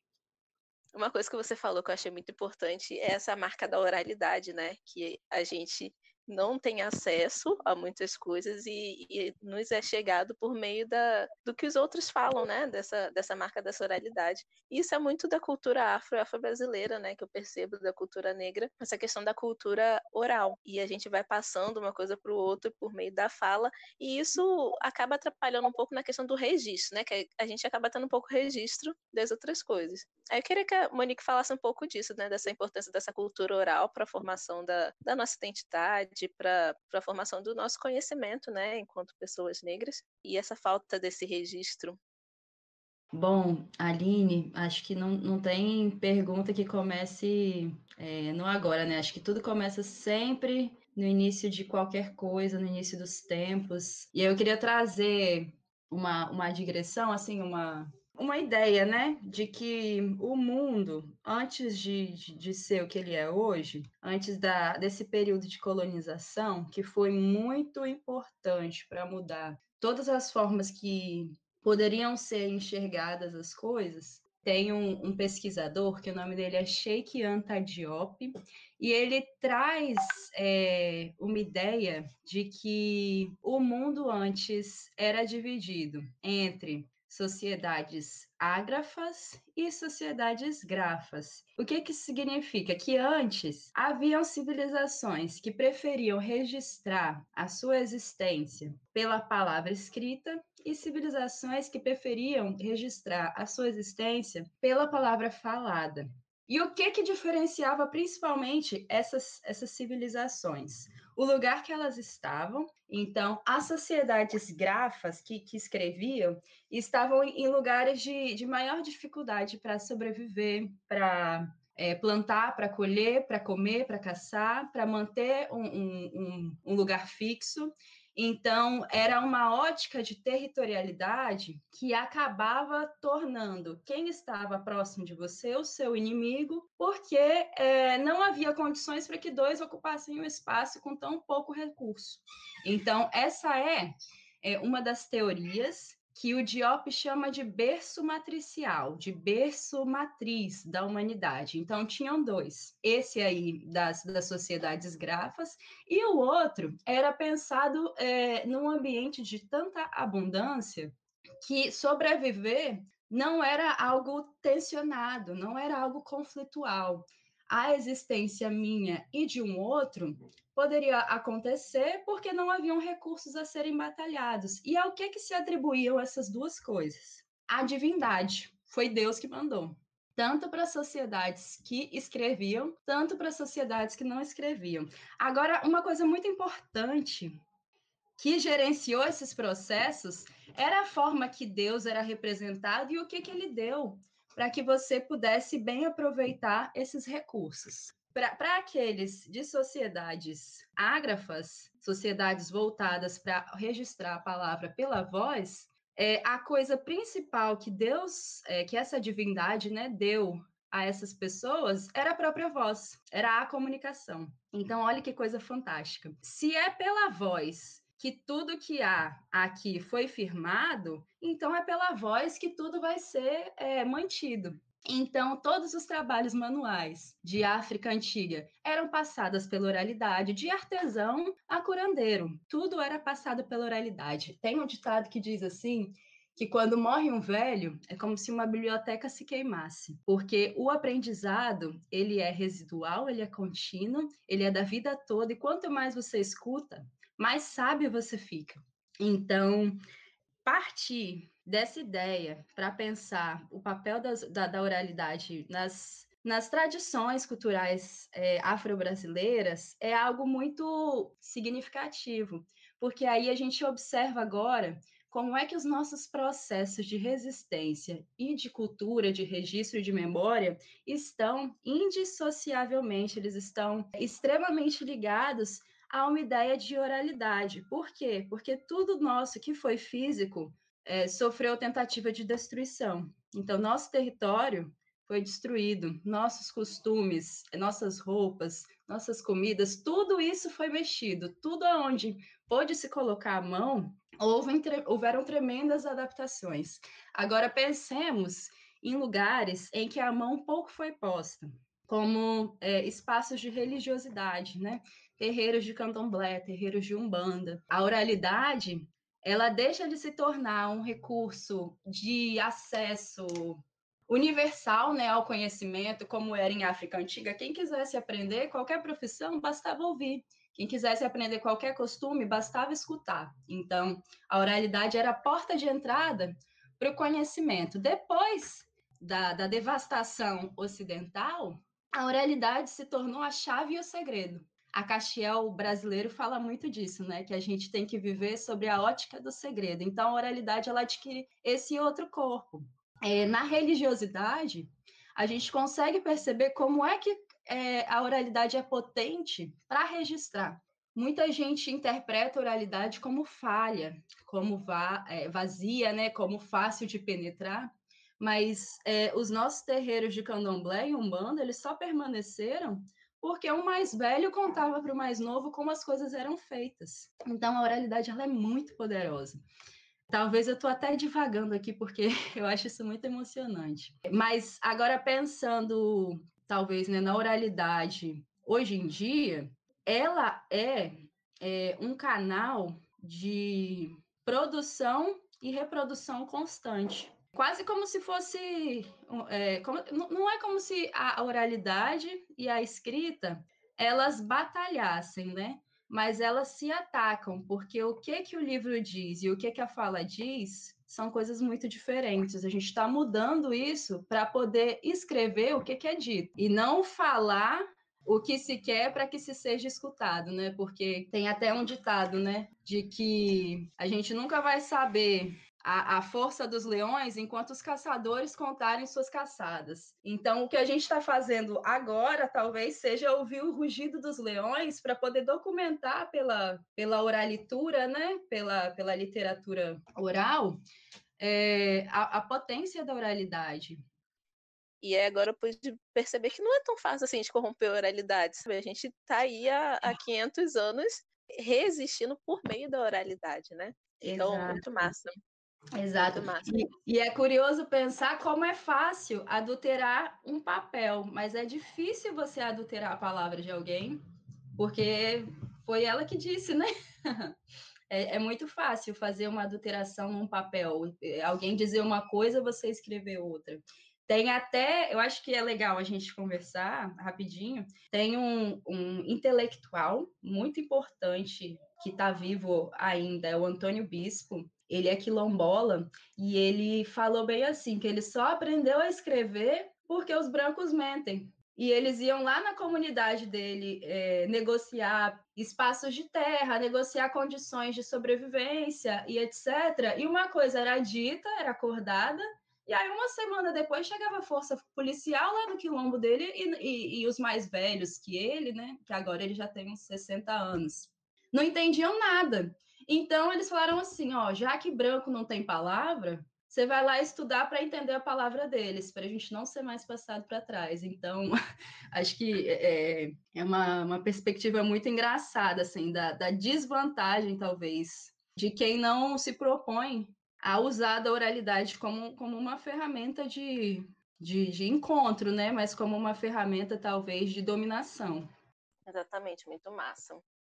Uma coisa que você falou que eu achei muito importante é essa marca da oralidade, né? Que a gente não tem acesso a muitas coisas e, e, nos é chegado por meio da, do que os outros falam, né? Dessa, dessa marca da oralidade. Isso é muito da cultura afro afro-brasileira, né? Que eu percebo da cultura negra, essa questão da cultura oral. E a gente vai passando uma coisa para o outro por meio da fala, e isso acaba atrapalhando um pouco na questão do registro, né? Que a gente acaba tendo um pouco registro das outras coisas. Aí eu queria que a Monique falasse um pouco disso, né? Dessa importância dessa cultura oral para a formação da, da nossa identidade para a formação do nosso conhecimento, né, enquanto pessoas negras, e essa falta desse registro. Bom, Aline, acho que não, não tem pergunta que comece é, no agora, né? Acho que tudo começa sempre no início de qualquer coisa, no início dos tempos. E eu queria trazer uma, uma digressão, assim, uma, uma ideia, né, de que o mundo, antes de, de, ser o que ele é hoje, antes da, desse período de colonização, que foi muito importante para mudar todas as formas que poderiam ser enxergadas as coisas, tem um, um, pesquisador que o nome dele é Sheikh Anta Diop, e ele traz é, uma ideia de que o mundo antes era dividido entre sociedades ágrafas e sociedades grafas. O que que significa? Que antes haviam civilizações que preferiam registrar a sua existência pela palavra escrita e civilizações que preferiam registrar a sua existência pela palavra falada. E o que que diferenciava principalmente essas, essas civilizações? O lugar que elas estavam. Então, as sociedades grafas que, que escreviam estavam em lugares de, de maior dificuldade para sobreviver, para é, plantar, para colher, para comer, para caçar, para manter um, um, um, lugar fixo. Então, era uma ótica de territorialidade que acabava tornando quem estava próximo de você o seu inimigo, porque é, não havia condições para que dois ocupassem o um espaço com tão pouco recurso. Então, essa é, é uma das teorias que o Diop chama de berço matricial, de berço matriz da humanidade. Então, tinham dois. Esse aí das, das sociedades grafas, e o outro era pensado é, num ambiente de tanta abundância que sobreviver não era algo tensionado, não era algo conflitual. A existência minha e de um outro poderia acontecer porque não haviam recursos a serem batalhados. E ao que, que se atribuíam essas duas coisas? A divindade. Foi Deus que mandou. Tanto para sociedades que escreviam, tanto para sociedades que não escreviam. Agora, uma coisa muito importante que gerenciou esses processos era a forma que Deus era representado e o que, que ele deu para que você pudesse bem aproveitar esses recursos para aqueles de sociedades ágrafas, sociedades voltadas para registrar a palavra pela voz, é, a coisa principal que Deus, é, que essa divindade né, deu a essas pessoas era a própria voz, era a comunicação. Então, olha que coisa fantástica. Se é pela voz que tudo que há aqui foi firmado, então é pela voz que tudo vai ser é, mantido. Então, todos os trabalhos manuais de África Antiga eram passados pela oralidade, de artesão a curandeiro. Tudo era passado pela oralidade. Tem um ditado que diz assim: que quando morre um velho é como se uma biblioteca se queimasse, porque o aprendizado ele é residual, ele é contínuo, ele é da vida toda e quanto mais você escuta, mais sábio você fica. Então, partir dessa ideia para pensar o papel das, da, da, oralidade nas, nas tradições culturais é, afro-brasileiras é algo muito significativo, porque aí a gente observa agora como é que os nossos processos de resistência e de cultura, de registro e de memória estão indissociavelmente, eles estão extremamente ligados a uma ideia de oralidade. Por quê? Porque tudo nosso que foi físico é, sofreu tentativa de destruição. Então, nosso território foi destruído, nossos costumes, nossas roupas, nossas comidas, tudo isso foi mexido. Tudo aonde pôde se colocar a mão, houve, houveram tremendas adaptações. Agora, pensemos em lugares em que a mão pouco foi posta, como é, espaços de religiosidade, né? Terreiros de candomblé, terreiros de umbanda. A oralidade, ela deixa de se tornar um recurso de acesso universal né, ao conhecimento, como era em África Antiga. Quem quisesse aprender qualquer profissão, bastava ouvir. Quem quisesse aprender qualquer costume, bastava escutar. Então, a oralidade era a porta de entrada para o conhecimento. Depois da, da devastação ocidental, a oralidade se tornou a chave e o segredo a Castiel brasileiro fala muito disso, né? Que a gente tem que viver sobre a ótica do segredo. Então, a oralidade ela adquire esse outro corpo. É, na religiosidade, a gente consegue perceber como é que é, a oralidade é potente para registrar. Muita gente interpreta a oralidade como falha, como va é, vazia, né? Como fácil de penetrar. Mas é, os nossos terreiros de candomblé e umbanda, eles só permaneceram porque o mais velho contava para o mais novo como as coisas eram feitas. Então a oralidade ela é muito poderosa. Talvez eu estou até divagando aqui porque eu acho isso muito emocionante. Mas agora pensando talvez né, na oralidade hoje em dia, ela é, é um canal de produção e reprodução constante. Quase como se fosse. É, como, não é como se a oralidade e a escrita elas batalhassem, né? Mas elas se atacam, porque o que que o livro diz e o que que a fala diz são coisas muito diferentes. A gente está mudando isso para poder escrever o que, que é dito e não falar o que se quer para que se seja escutado, né? Porque tem até um ditado, né, de que a gente nunca vai saber a, a, força dos leões enquanto os caçadores contarem suas caçadas. Então, o que a gente está fazendo agora talvez seja ouvir o rugido dos leões para poder documentar pela, pela oralitura, né? pela, pela literatura oral, é, a, a potência da oralidade. E aí agora eu pude perceber que não é tão fácil assim de corromper a oralidade. Sabe? A gente está aí há, há 500 anos resistindo por meio da oralidade, né? Então, Exato. muito massa. Exato. E, e, é curioso pensar como é fácil adulterar um papel, mas é difícil você adulterar a palavra de alguém, porque foi ela que disse, né? É, é muito fácil fazer uma adulteração num papel. Alguém dizer uma coisa, você escrever outra. Tem até, eu acho que é legal a gente conversar rapidinho. Tem um, um intelectual muito importante que está vivo ainda, é o Antônio Bispo ele é quilombola e ele falou bem assim que ele só aprendeu a escrever porque os brancos mentem. E eles iam lá na comunidade dele é, negociar espaços de terra, negociar condições de sobrevivência e etc. E uma coisa era dita, era acordada, e aí uma semana depois chegava a força policial lá no quilombo dele e, e, e os mais velhos que ele, né? Que agora ele já tem uns 60 anos. Não entendiam nada. Então eles falaram assim, ó, já que branco não tem palavra, você vai lá estudar para entender a palavra deles, para a gente não ser mais passado para trás. Então, acho que é, é uma, uma perspectiva muito engraçada, assim, da, da desvantagem, talvez, de quem não se propõe a usar da oralidade como, como uma ferramenta de, de, de encontro, né? Mas como uma ferramenta, talvez, de dominação. Exatamente, muito massa.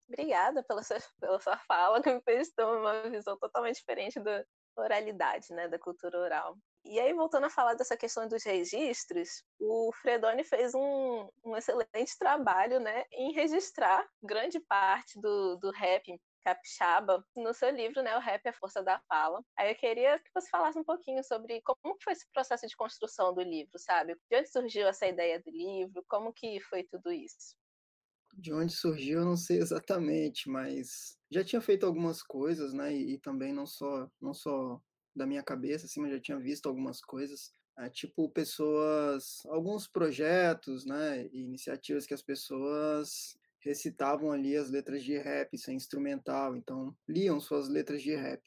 Obrigada pela sua, pela sua fala, que me fez ter uma visão totalmente diferente da oralidade, né, da cultura oral. E aí, voltando a falar dessa questão dos registros, o Fredoni fez um, um excelente trabalho né, em registrar grande parte do, do rap capixaba no seu livro, né, O Rap é a Força da Fala. Aí eu queria que você falasse um pouquinho sobre como foi esse processo de construção do livro, sabe? De onde surgiu essa ideia do livro? Como que foi tudo isso? De onde surgiu, eu não sei exatamente, mas já tinha feito algumas coisas, né? E, e também não só, não só da minha cabeça, assim, mas já tinha visto algumas coisas. É, tipo, pessoas, alguns projetos, né? E iniciativas que as pessoas recitavam ali as letras de rap, isso é instrumental, então liam suas letras de rap.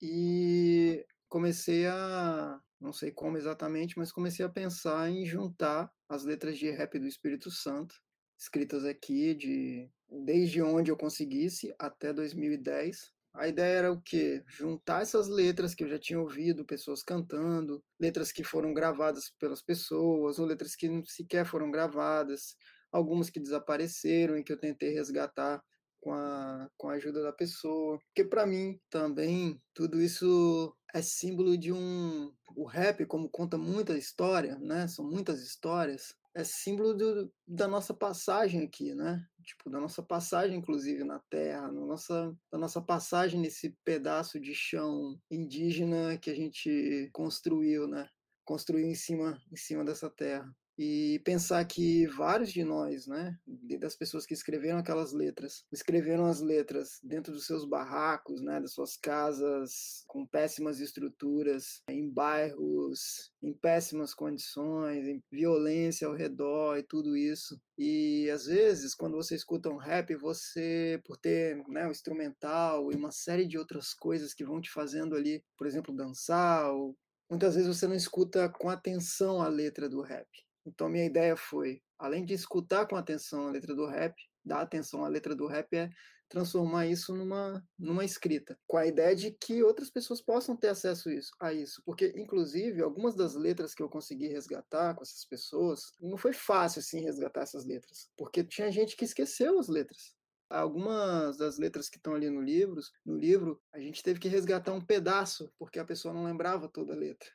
E comecei a, não sei como exatamente, mas comecei a pensar em juntar as letras de rap do Espírito Santo escritas aqui de desde onde eu conseguisse até 2010. A ideia era o quê? Juntar essas letras que eu já tinha ouvido, pessoas cantando, letras que foram gravadas pelas pessoas, ou letras que sequer foram gravadas, algumas que desapareceram e que eu tentei resgatar com a, com a ajuda da pessoa. Porque para mim também tudo isso é símbolo de um. O rap, como conta muita história, né? São muitas histórias é símbolo do, da nossa passagem aqui, né? Tipo, da nossa passagem, inclusive, na Terra, na nossa, da nossa passagem nesse pedaço de chão indígena que a gente construiu, né? Construiu em cima, em cima dessa terra e pensar que vários de nós, né, das pessoas que escreveram aquelas letras, escreveram as letras dentro dos seus barracos, né, das suas casas com péssimas estruturas, em bairros em péssimas condições, em violência ao redor e tudo isso. E às vezes, quando você escuta um rap, você, por ter né, o instrumental e uma série de outras coisas que vão te fazendo ali, por exemplo, dançar, ou muitas vezes você não escuta com atenção a letra do rap. Então, minha ideia foi, além de escutar com atenção a letra do rap, dar atenção à letra do rap é transformar isso numa, numa escrita, com a ideia de que outras pessoas possam ter acesso a isso, a isso. Porque, inclusive, algumas das letras que eu consegui resgatar com essas pessoas, não foi fácil, assim, resgatar essas letras, porque tinha gente que esqueceu as letras. Algumas das letras que estão ali no livro, no livro, a gente teve que resgatar um pedaço, porque a pessoa não lembrava toda a letra.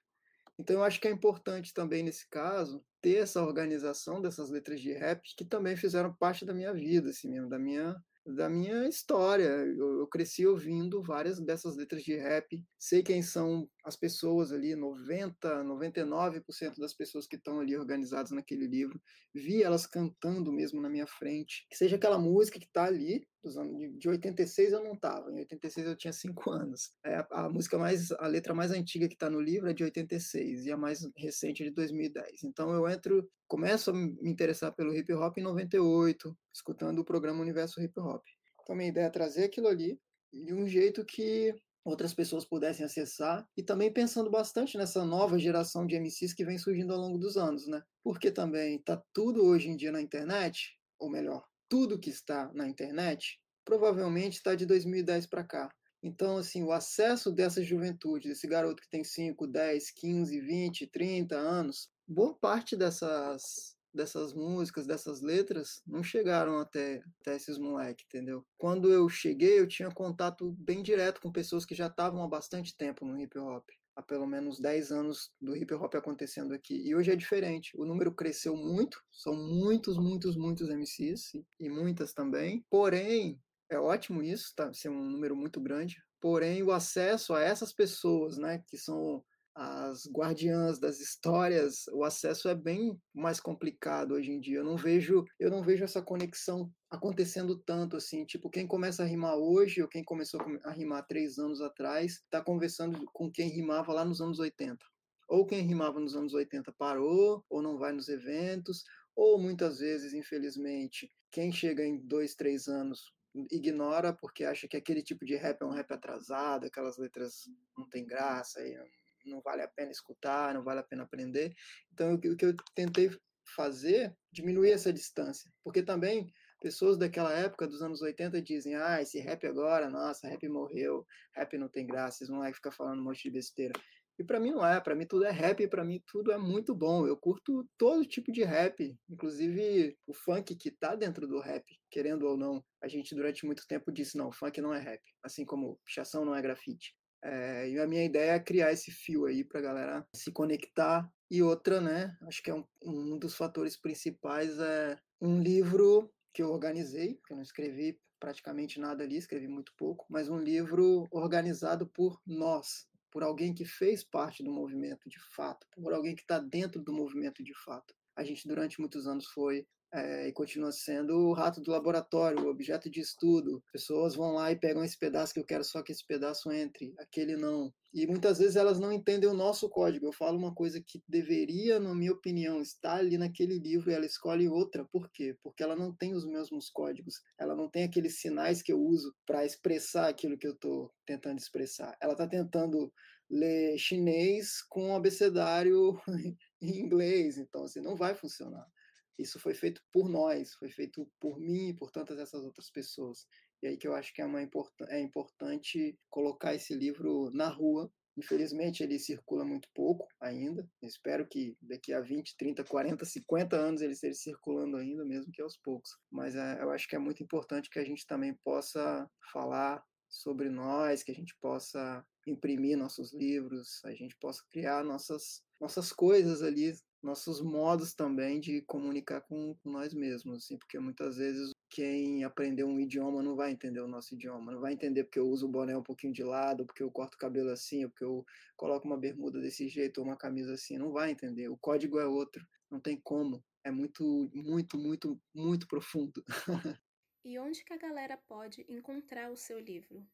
Então eu acho que é importante também nesse caso ter essa organização dessas letras de rap que também fizeram parte da minha vida, assim mesmo, da minha da minha história. Eu, eu, cresci ouvindo várias dessas letras de rap, sei quem são as pessoas ali, 90, 99% das pessoas que estão ali organizadas naquele livro, vi elas cantando mesmo na minha frente. Que seja aquela música que está ali, dos anos de, de 86 eu não estava, em 86 eu tinha 5 anos. É a, a, música mais, a letra mais antiga que está no livro é de 86 e a mais recente é de 2010. Então eu entro, começo a me interessar pelo hip hop em 98, escutando o programa Universo Hip Hop. Então minha ideia é trazer aquilo ali de um jeito que outras pessoas pudessem acessar e também pensando bastante nessa nova geração de MCs que vem surgindo ao longo dos anos, né? Porque também tá tudo hoje em dia na internet, ou melhor, tudo que está na internet provavelmente está de 2010 para cá. Então, assim, o acesso dessa juventude, desse garoto que tem 5, 10, 15, 20, 30 anos, boa parte dessas dessas músicas, dessas letras, não chegaram até, até esses moleques, entendeu? Quando eu cheguei, eu tinha contato bem direto com pessoas que já estavam há bastante tempo no hip hop. Há pelo menos 10 anos do hip hop acontecendo aqui. E hoje é diferente. O número cresceu muito, são muitos, muitos, muitos MCs e muitas também. Porém, é ótimo isso, tá? Ser um número muito grande. Porém, o acesso a essas pessoas, né, que são as guardiãs das histórias, o acesso é bem mais complicado hoje em dia. Eu não vejo, eu não vejo essa conexão acontecendo tanto assim. Tipo, quem começa a rimar hoje ou quem começou a rimar três anos atrás, está conversando com quem rimava lá nos anos 80. Ou quem rimava nos anos 80 parou, ou não vai nos eventos, ou muitas vezes, infelizmente, quem chega em dois, três anos ignora porque acha que aquele tipo de rap é um rap atrasado, aquelas letras não tem graça, e não vale a pena escutar, não vale a pena aprender. Então, o que eu tentei fazer, diminuir essa distância, porque também pessoas daquela época, dos anos 80, dizem: ah, esse rap agora, nossa, rap morreu, rap não tem graça, esses moleques ficam falando um monte de besteira. E para mim não é, para mim tudo é rap, para mim tudo é muito bom. Eu curto todo tipo de rap, inclusive o funk que tá dentro do rap, querendo ou não. A gente durante muito tempo disse não, funk não é rap, assim como pichação não é grafite. É, e a minha ideia é criar esse fio aí para a galera se conectar. E outra, né? Acho que é um, um dos fatores principais é um livro que eu organizei, que eu não escrevi praticamente nada ali, escrevi muito pouco, mas um livro organizado por nós, por alguém que fez parte do movimento de fato, por alguém que está dentro do movimento de fato. A gente durante muitos anos foi é, e continua sendo o rato do laboratório, o objeto de estudo. Pessoas vão lá e pegam esse pedaço que eu quero só que esse pedaço entre, aquele não. E muitas vezes elas não entendem o nosso código. Eu falo uma coisa que deveria, na minha opinião, estar ali naquele livro e ela escolhe outra. Por quê? Porque ela não tem os mesmos códigos. Ela não tem aqueles sinais que eu uso para expressar aquilo que eu estou tentando expressar. Ela está tentando ler chinês com abecedário em inglês. Então, assim, não vai funcionar. Isso foi feito por nós, foi feito por mim e por tantas essas outras pessoas. E aí que eu acho que é, uma import é importante colocar esse livro na rua. Infelizmente, ele circula muito pouco ainda. espero que daqui a 20, 30, 40, 50 anos ele esteja circulando ainda, mesmo que aos poucos. Mas é, eu acho que é muito importante que a gente também possa falar sobre nós, que a gente possa imprimir nossos livros, a gente possa criar nossas, nossas coisas ali nossos modos também de comunicar com, com, nós mesmos, assim, porque muitas vezes quem aprendeu um idioma não vai entender o nosso idioma, não vai entender porque eu uso o boné um pouquinho de lado, porque eu corto o cabelo assim, porque eu coloco uma bermuda desse jeito ou uma camisa assim, não vai entender. O código é outro, não tem como. É muito, muito, muito, muito profundo. e onde que a galera pode encontrar o seu livro?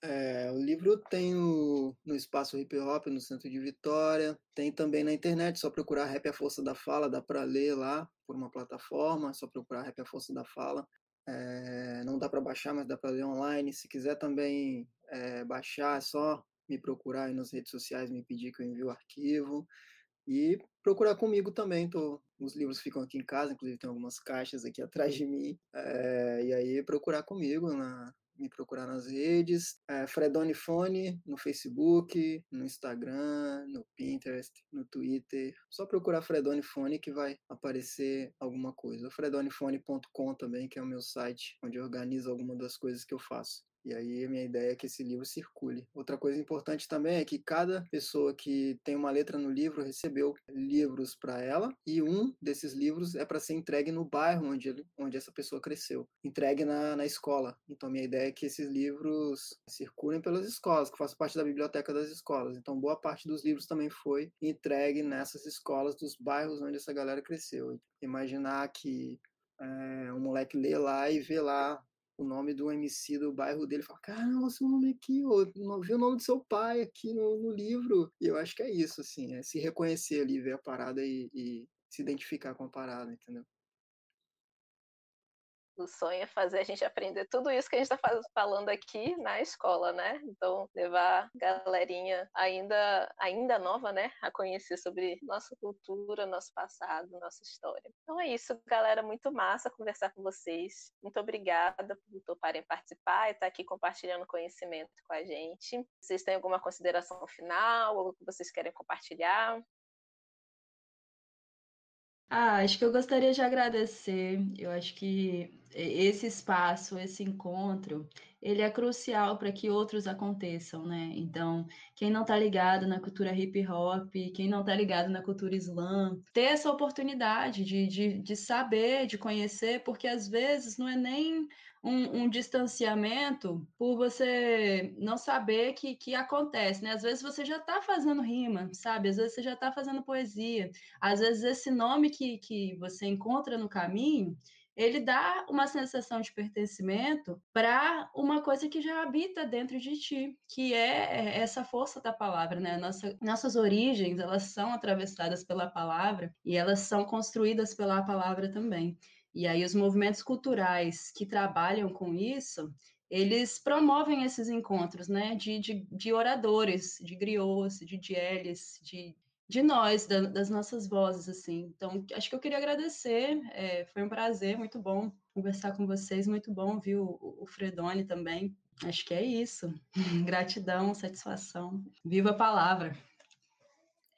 É, o livro tem o, no Espaço Hip Hop, no centro de Vitória. Tem também na internet, só procurar Rap A Força da Fala, dá para ler lá por uma plataforma, só procurar Rap A Força da Fala. É, não dá para baixar, mas dá para ler online. Se quiser também é, baixar, é só me procurar aí nas redes sociais, me pedir que eu envie o arquivo. E procurar comigo também, tô, os livros ficam aqui em casa, inclusive tem algumas caixas aqui atrás de mim. É, e aí procurar comigo na, me procurar nas redes. É Fredone Fone no Facebook, no Instagram, no Pinterest, no Twitter. Só procurar Fredone Fone que vai aparecer alguma coisa. Fredonefone.com também, que é o meu site, onde eu organizo algumas das coisas que eu faço. E aí a minha ideia é que esse livro circule. Outra coisa importante também é que cada pessoa que tem uma letra no livro recebeu livros para ela e um desses livros é para ser entregue no bairro onde, onde essa pessoa cresceu, entregue na, na escola. Então minha ideia é que esses livros circulem pelas escolas, que façam parte da biblioteca das escolas. Então boa parte dos livros também foi entregue nessas escolas dos bairros onde essa galera cresceu. Imaginar que é, um moleque lê lá e vê lá o nome do MC do bairro dele, fala, caramba, seu nome aqui, ó, vi o nome do seu pai aqui no, no, livro. E eu acho que é isso, assim, é se reconhecer ali, ver a parada e, e se identificar com a parada, entendeu? O sonho é fazer a gente aprender tudo isso que a gente está falando aqui na escola, né? Então, levar galerinha ainda, ainda nova, né? A conhecer sobre nossa cultura, nosso passado, nossa história. Então é isso, galera. Muito massa conversar com vocês. Muito obrigada por toparem participar e estar aqui compartilhando conhecimento com a gente. Vocês têm alguma consideração final? Algo que vocês querem compartilhar? Ah, acho que eu gostaria de agradecer. Eu acho que esse espaço, esse encontro, ele é crucial para que outros aconteçam, né? Então, quem não está ligado na cultura hip hop, quem não está ligado na cultura slam, ter essa oportunidade de, de, de saber, de conhecer, porque às vezes não é nem um, um, distanciamento por você não saber que, que acontece, né? Às vezes você já está fazendo rima, sabe? Às vezes você já está fazendo poesia. Às vezes esse nome que, que você encontra no caminho, ele dá uma sensação de pertencimento para uma coisa que já habita dentro de ti, que é essa força da palavra, né? Nossa, nossas origens, elas são atravessadas pela palavra e elas são construídas pela palavra também. E aí os movimentos culturais que trabalham com isso, eles promovem esses encontros, né, de, de, de oradores, de griots, de dieles, de, de nós, da, das nossas vozes, assim. Então, acho que eu queria agradecer, é, foi um prazer, muito bom conversar com vocês, muito bom viu o, o Fredone também. Acho que é isso. Gratidão, satisfação. Viva a palavra!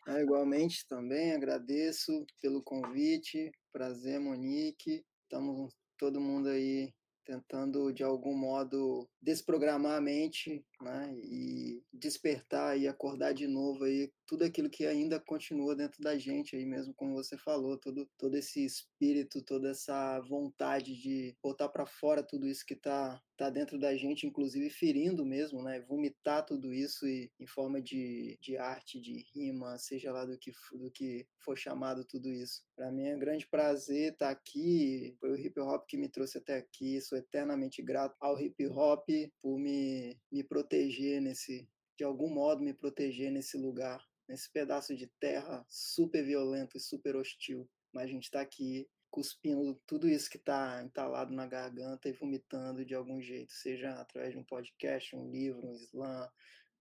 É, igualmente também agradeço pelo convite. Prazer, Monique. Estamos todo mundo aí tentando de algum modo desprogramar a mente, né, e despertar e acordar de novo aí tudo aquilo que ainda continua dentro da gente aí mesmo, como você falou, todo todo esse espírito, toda essa vontade de botar para fora tudo isso que está tá dentro da gente, inclusive ferindo mesmo, né, vomitar tudo isso e, em forma de, de arte, de rima, seja lá do que do que for chamado tudo isso. Para mim é um grande prazer estar tá aqui, foi o hip hop que me trouxe até aqui, sou eternamente grato ao hip hop por me, me proteger nesse, de algum modo me proteger nesse lugar, nesse pedaço de terra super violento e super hostil. Mas a gente está aqui cuspindo tudo isso que está entalado na garganta e vomitando de algum jeito, seja através de um podcast, um livro, um slam,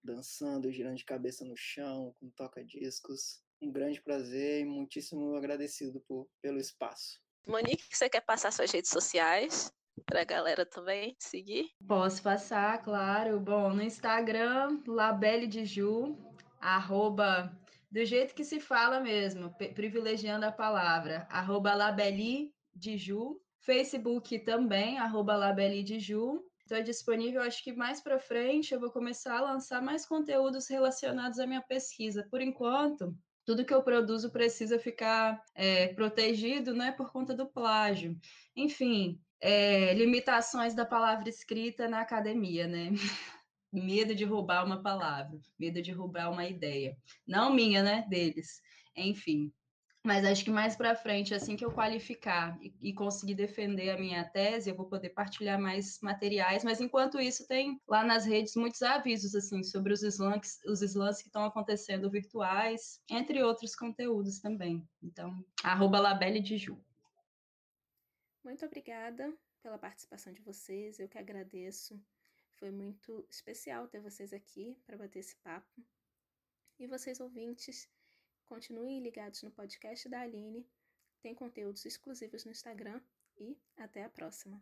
dançando, girando de cabeça no chão, com toca-discos. Um grande prazer e muitíssimo agradecido por, pelo espaço. Monique, você quer passar suas redes sociais? Para a galera também seguir? Posso passar, claro. Bom, no Instagram, Labelle de Ju, arroba, do jeito que se fala mesmo, privilegiando a palavra, arroba Labeli de Ju. Facebook também, arroba Labeli de Ju. Estou disponível, acho que mais para frente eu vou começar a lançar mais conteúdos relacionados à minha pesquisa. Por enquanto, tudo que eu produzo precisa ficar é, protegido, né, por conta do plágio. Enfim, é, limitações da palavra escrita na academia, né? medo de roubar uma palavra, medo de roubar uma ideia. Não minha, né? Deles. Enfim. Mas acho que mais para frente, assim que eu qualificar e, e, conseguir defender a minha tese, eu vou poder partilhar mais materiais. Mas enquanto isso, tem lá nas redes muitos avisos assim sobre os slams, os slams que estão acontecendo virtuais, entre outros conteúdos também. Então, arroba Labelle de. Muito obrigada pela participação de vocês, eu que agradeço. Foi muito especial ter vocês aqui para bater esse papo. E vocês ouvintes, continuem ligados no podcast da Aline, tem conteúdos exclusivos no Instagram e até a próxima!